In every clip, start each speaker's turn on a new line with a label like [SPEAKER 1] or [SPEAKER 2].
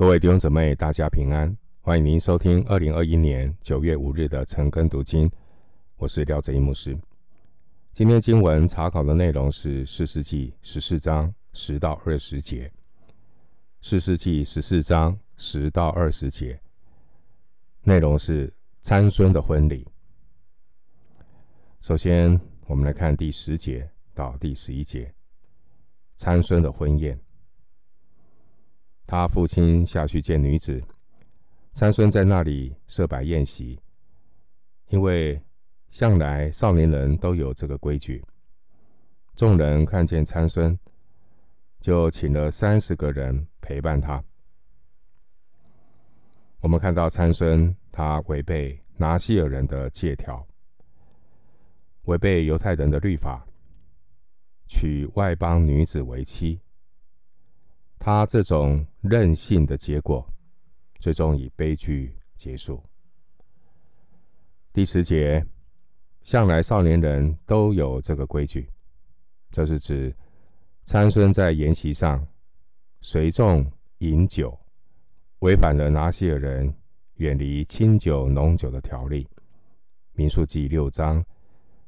[SPEAKER 1] 各位弟兄姊妹，大家平安！欢迎您收听二零二一年九月五日的晨更读经。我是廖哲一牧师。今天经文查考的内容是《四世纪》十四章十到二十节，《四世纪》十四章十到二十节内容是参孙的婚礼。首先，我们来看第十节到第十一节，参孙的婚宴。他父亲下去见女子，参孙在那里设摆宴席，因为向来少年人都有这个规矩。众人看见参孙，就请了三十个人陪伴他。我们看到参孙，他违背拿细耳人的借条，违背犹太人的律法，娶外邦女子为妻。他这种任性的结果，最终以悲剧结束。第十节，向来少年人都有这个规矩，这是指参孙在筵席上随众饮酒，违反了拿细耳人远离清酒浓酒的条例。民数记六章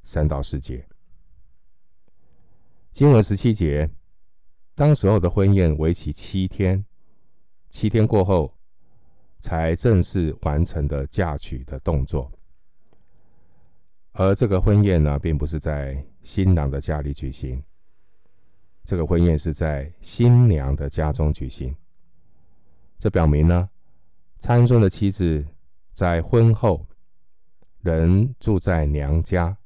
[SPEAKER 1] 三到四节，经文十七节。当时候的婚宴为期七天，七天过后才正式完成的嫁娶的动作。而这个婚宴呢，并不是在新郎的家里举行，这个婚宴是在新娘的家中举行。这表明呢，参孙的妻子在婚后仍住在娘家，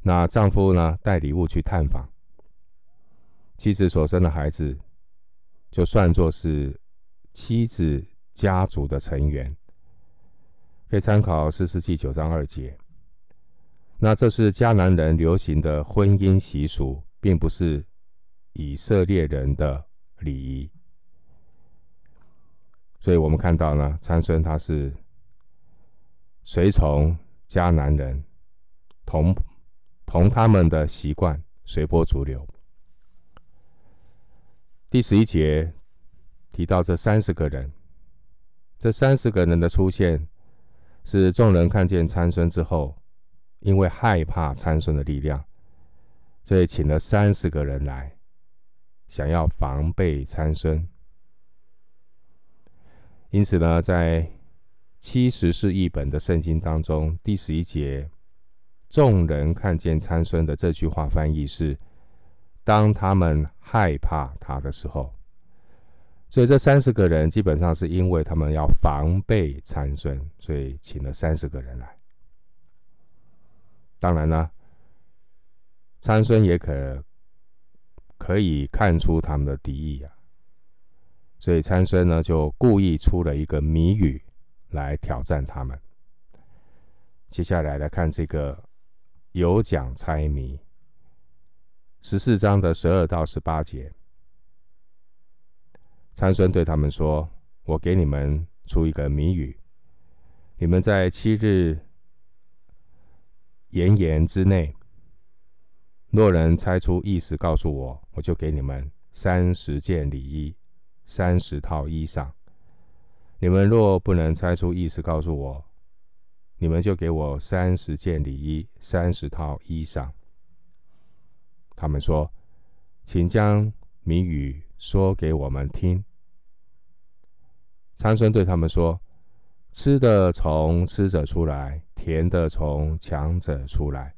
[SPEAKER 1] 那丈夫呢，带礼物去探访。妻子所生的孩子，就算作是妻子家族的成员，可以参考《四世纪》九章二节。那这是迦南人流行的婚姻习俗，并不是以色列人的礼仪。所以我们看到呢，参孙他是随从迦南人，同同他们的习惯，随波逐流。第十一节提到这三十个人，这三十个人的出现，是众人看见参孙之后，因为害怕参孙的力量，所以请了三十个人来，想要防备参孙。因此呢，在七十是译本的圣经当中，第十一节，众人看见参孙的这句话翻译是。当他们害怕他的时候，所以这三十个人基本上是因为他们要防备参孙，所以请了三十个人来。当然呢，参孙也可可以看出他们的敌意啊，所以参孙呢就故意出了一个谜语来挑战他们。接下来来看这个有奖猜谜。十四章的十二到十八节，参孙对他们说：“我给你们出一个谜语，你们在七日炎炎之内，若人猜出意思告诉我，我就给你们三十件礼衣，三十套衣裳；你们若不能猜出意思告诉我，你们就给我三十件礼衣，三十套衣裳。”他们说：“请将谜语说给我们听。”参孙对他们说：“吃的从吃者出来，甜的从强者出来。”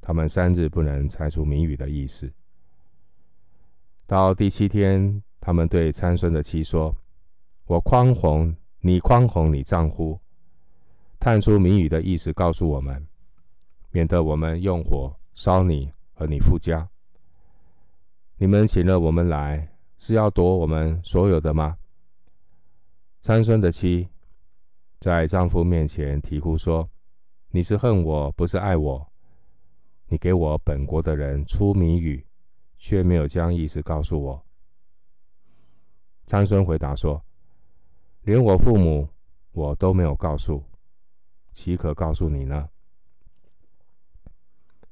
[SPEAKER 1] 他们三日不能猜出谜语的意思。到第七天，他们对参孙的妻说：“我宽宏你，宽宏你丈夫，探出谜语的意思，告诉我们，免得我们用火。”烧你和你夫家，你们请了我们来，是要夺我们所有的吗？参孙的妻在丈夫面前啼哭说：“你是恨我，不是爱我。你给我本国的人出谜语，却没有将意思告诉我。”参孙回答说：“连我父母我都没有告诉，岂可告诉你呢？”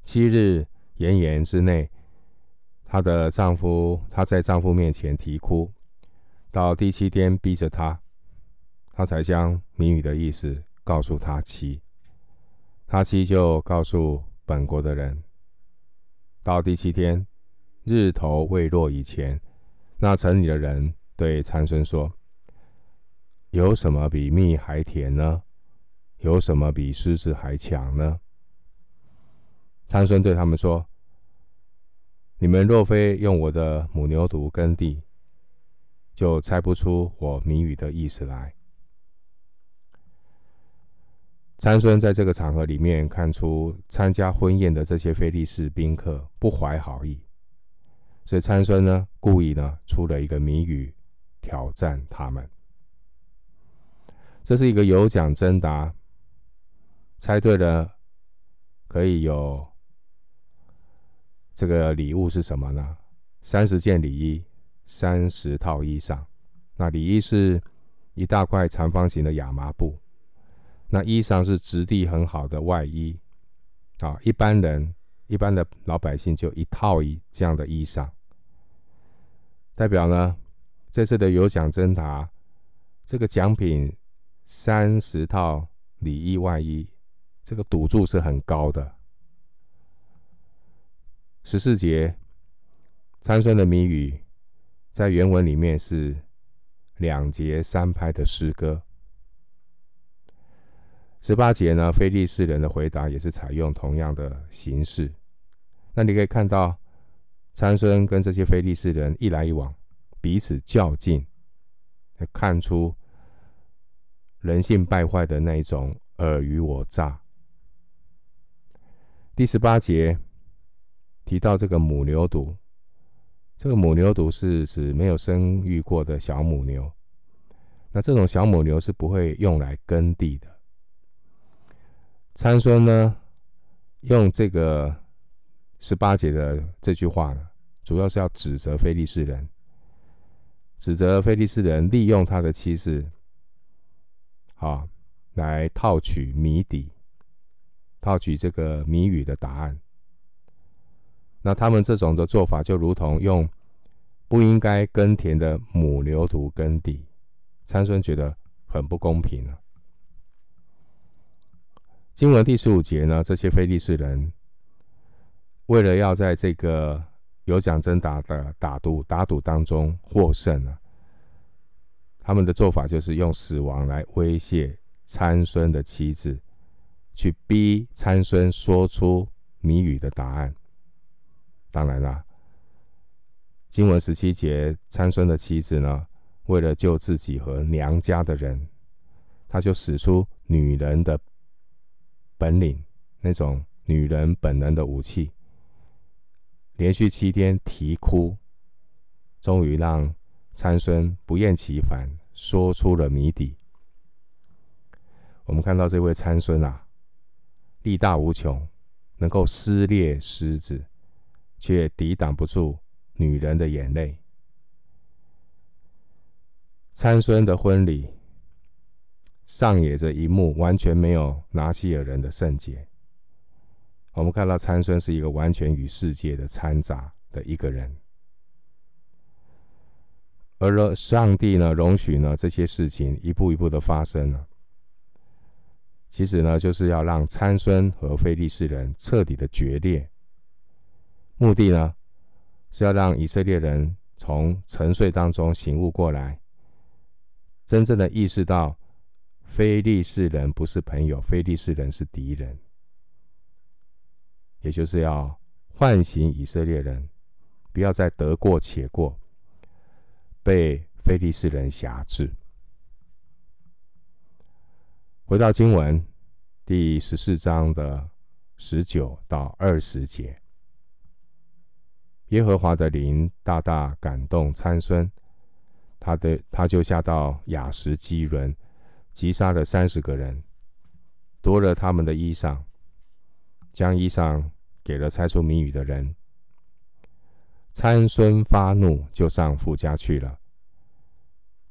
[SPEAKER 1] 七日炎炎之内，她的丈夫她在丈夫面前啼哭，到第七天逼着他，他才将谜语的意思告诉他妻。他妻就告诉本国的人，到第七天日头未落以前，那城里的人对参孙说：“有什么比蜜还甜呢？有什么比狮子还强呢？”参孙对他们说：“你们若非用我的母牛犊耕地，就猜不出我谜语的意思来。”参孙在这个场合里面看出参加婚宴的这些非利士宾客不怀好意，所以参孙呢故意呢出了一个谜语挑战他们。这是一个有奖征答，猜对了可以有。这个礼物是什么呢？三十件礼衣，三十套衣裳。那礼衣是一大块长方形的亚麻布，那衣裳是质地很好的外衣。啊，一般人、一般的老百姓就一套一这样的衣裳。代表呢，这次的有奖征答，这个奖品三十套里衣外衣，这个赌注是很高的。十四节，参孙的谜语在原文里面是两节三拍的诗歌。十八节呢，非利士人的回答也是采用同样的形式。那你可以看到，参孙跟这些非利士人一来一往，彼此较劲，看出人性败坏的那一种尔虞我诈。第十八节。提到这个母牛犊，这个母牛犊是指没有生育过的小母牛。那这种小母牛是不会用来耕地的。参孙呢，用这个十八节的这句话呢，主要是要指责非利士人，指责非利士人利用他的妻子，啊，来套取谜底，套取这个谜语的答案。那他们这种的做法，就如同用不应该耕田的母牛犊耕地，参孙觉得很不公平啊。经文第十五节呢，这些非利士人为了要在这个有奖征答的打赌打赌当中获胜呢，他们的做法就是用死亡来威胁参孙的妻子，去逼参孙说出谜语的答案。当然啦，经文十七节，参孙的妻子呢，为了救自己和娘家的人，她就使出女人的本领，那种女人本能的武器，连续七天啼哭，终于让参孙不厌其烦说出了谜底。我们看到这位参孙啊，力大无穷，能够撕裂狮子。却抵挡不住女人的眼泪。参孙的婚礼上演着一幕完全没有拿西尔人的圣洁。我们看到参孙是一个完全与世界的掺杂的一个人，而上帝呢，容许呢这些事情一步一步的发生了。其实呢，就是要让参孙和非利士人彻底的决裂。目的呢，是要让以色列人从沉睡当中醒悟过来，真正的意识到非利士人不是朋友，非利士人是敌人，也就是要唤醒以色列人，不要再得过且过，被非利士人挟制。回到经文第十四章的十九到二十节。耶和华的灵大大感动参孙，他的他就下到亚实基伦，击杀了三十个人，夺了他们的衣裳，将衣裳给了猜出谜语的人。参孙发怒，就上父家去了。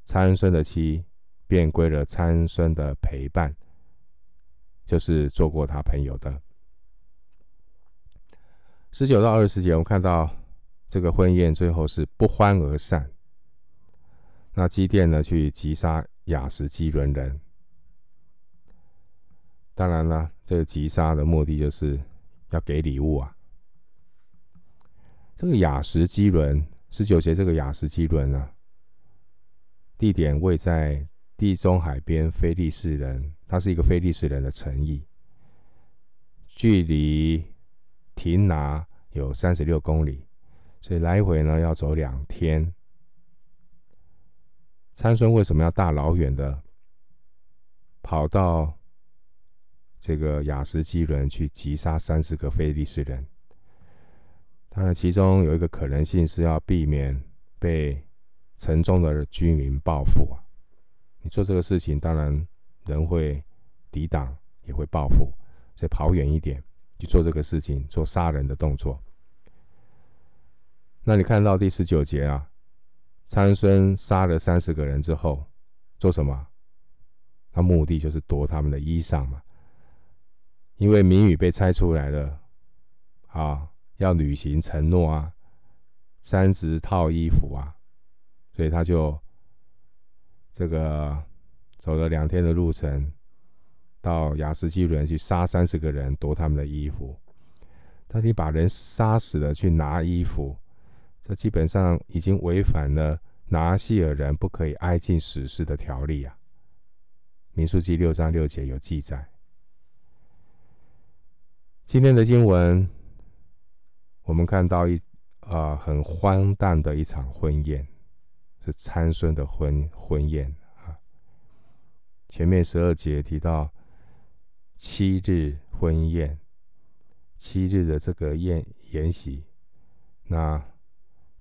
[SPEAKER 1] 参孙的妻便归了参孙的陪伴，就是做过他朋友的。十九到二十节，我们看到。这个婚宴最后是不欢而散。那基甸呢，去击杀雅实基伦人。当然了，这个击杀的目的就是要给礼物啊。这个雅实基伦十九节，这个雅实基伦呢，地点位在地中海边，非利士人，它是一个非利士人的城邑，距离亭拿有三十六公里，所以来回呢要走两天。参孙为什么要大老远的跑到这个雅实基伦去击杀三十个非利士人？当然，其中有一个可能性是要避免被城中的居民报复啊。你做这个事情，当然人会抵挡，也会报复，所以跑远一点去做这个事情，做杀人的动作。那你看到第十九节啊？参孙杀了三十个人之后，做什么？他目的就是夺他们的衣裳嘛。因为谜语被猜出来了，啊，要履行承诺啊，三十套衣服啊，所以他就这个走了两天的路程，到亚实基伦去杀三十个人，夺他们的衣服。他你把人杀死了去拿衣服。这基本上已经违反了拿细耳人不可以挨近死尸的条例啊。民数记六章六节有记载。今天的经文，我们看到一啊、很荒诞的一场婚宴，是参孙的婚婚宴啊。前面十二节提到七日婚宴，七日的这个宴宴席，那。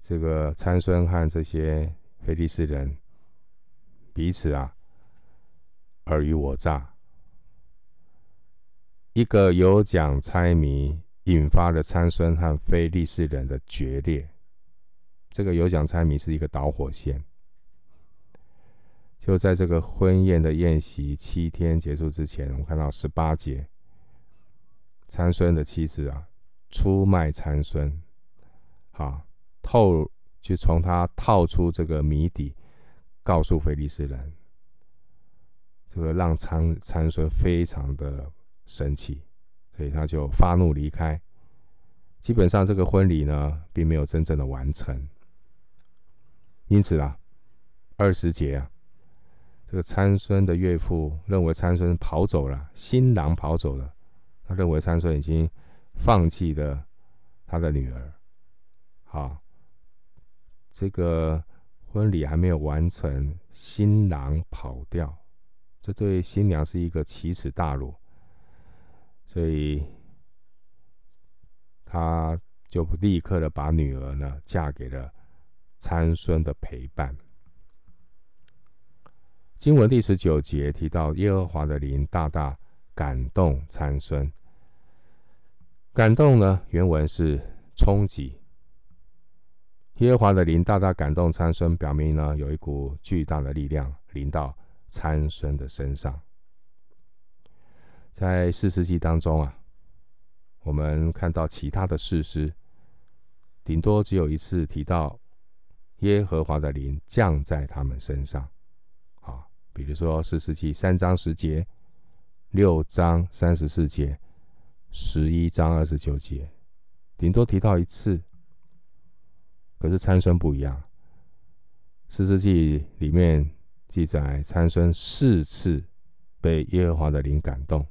[SPEAKER 1] 这个参孙和这些非利士人彼此啊尔虞我诈，一个有奖猜谜引发了参孙和非利士人的决裂。这个有奖猜谜是一个导火线。就在这个婚宴的宴席七天结束之前，我们看到十八节，参孙的妻子啊出卖参孙，好。透就从他套出这个谜底，告诉菲利斯人，这个让参参孙非常的生气，所以他就发怒离开。基本上这个婚礼呢，并没有真正的完成。因此啊，二十节啊，这个参孙的岳父认为参孙跑走了，新郎跑走了，他认为参孙已经放弃了他的女儿，好。这个婚礼还没有完成，新郎跑掉，这对新娘是一个奇耻大辱，所以他就立刻的把女儿呢嫁给了参孙的陪伴。经文第十九节提到耶和华的灵大大感动参孙，感动呢原文是冲击。耶和华的灵大大感动参孙，表明呢有一股巨大的力量临到参孙的身上。在四世纪当中啊，我们看到其他的事实，顶多只有一次提到耶和华的灵降在他们身上。啊，比如说四世纪三章十节、六章三十四节、十一章二十九节，顶多提到一次。可是参孙不一样，《四世纪》里面记载参孙四次被耶和华的灵感动，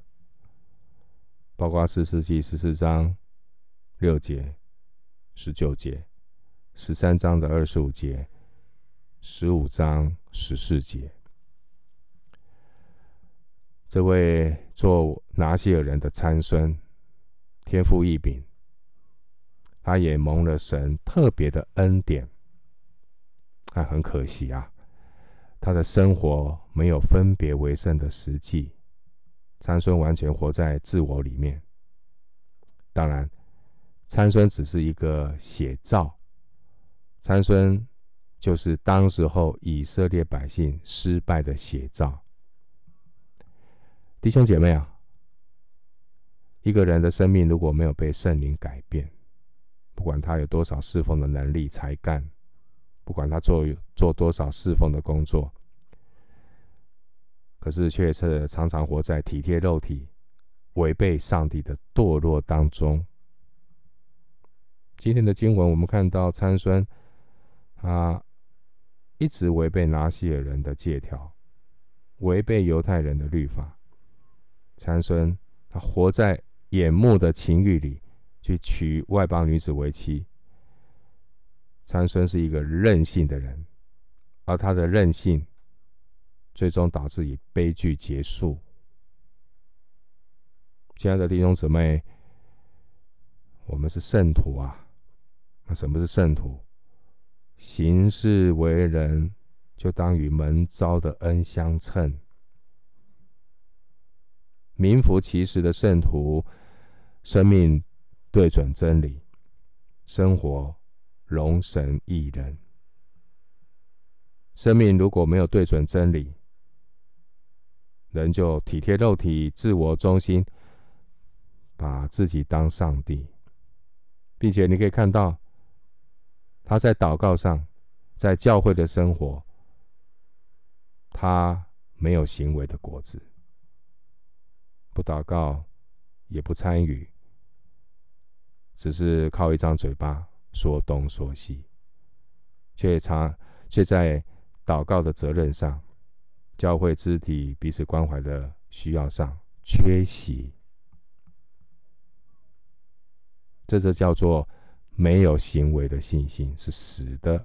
[SPEAKER 1] 包括《四世纪》十四章六节、十九节、十三章的二十五节、十五章十四节。这位做拿细耳人的参孙，天赋异禀。他也蒙了神特别的恩典，但很可惜啊，他的生活没有分别为圣的实际。参孙完全活在自我里面。当然，参孙只是一个写照，参孙就是当时候以色列百姓失败的写照。弟兄姐妹啊，一个人的生命如果没有被圣灵改变，不管他有多少侍奉的能力才干，不管他做做多少侍奉的工作，可是却是常常活在体贴肉体、违背上帝的堕落当中。今天的经文，我们看到参孙，他一直违背拿细耳人的借条，违背犹太人的律法。参孙他活在眼目的情欲里，去娶外邦女子为妻。参孙是一个任性的人，而他的任性，最终导致以悲剧结束。亲爱的弟兄姊妹，我们是圣徒啊。那什么是圣徒？行事为人，就当与蒙召的恩相称。名副其实的圣徒，生命对准真理，生活容神益人。生命如果没有对准真理，人就体贴肉体、自我中心，把自己当上帝，并且你可以看到。他在祷告上，在教会的生活，他没有行为的果子，不祷告，也不参与，只是靠一张嘴巴说东说西，却常却在祷告的责任上、教会肢体彼此关怀的需要上缺席，这就叫做。没有行为的信心是死的。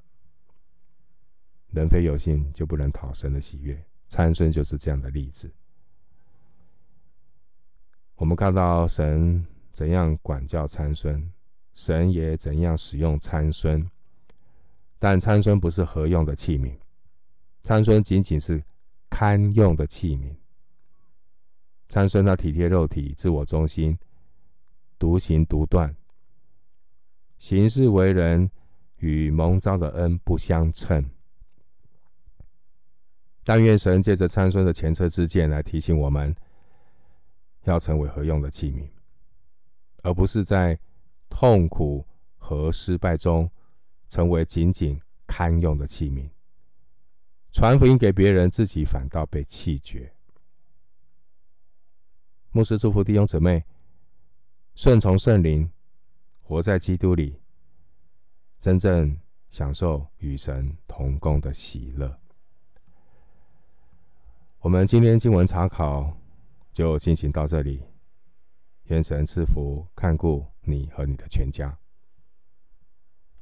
[SPEAKER 1] 人非有信，就不能讨神的喜悦。参孙就是这样的例子。我们看到神怎样管教参孙，神也怎样使用参孙。但参孙不是合用的器皿，参孙仅仅是堪用的器皿。参孙他体贴肉体，自我中心，独行独断。行事为人与蒙召的恩不相称，但愿神借着参孙的前车之鉴来提醒我们，要成为合用的器皿，而不是在痛苦和失败中成为仅仅堪用的器皿。传福音给别人，自己反倒被弃绝。牧师祝福弟兄姊妹，顺从圣灵。活在基督里，真正享受与神同工的喜乐。我们今天经文查考就进行到这里，愿神赐福看顾你和你的全家。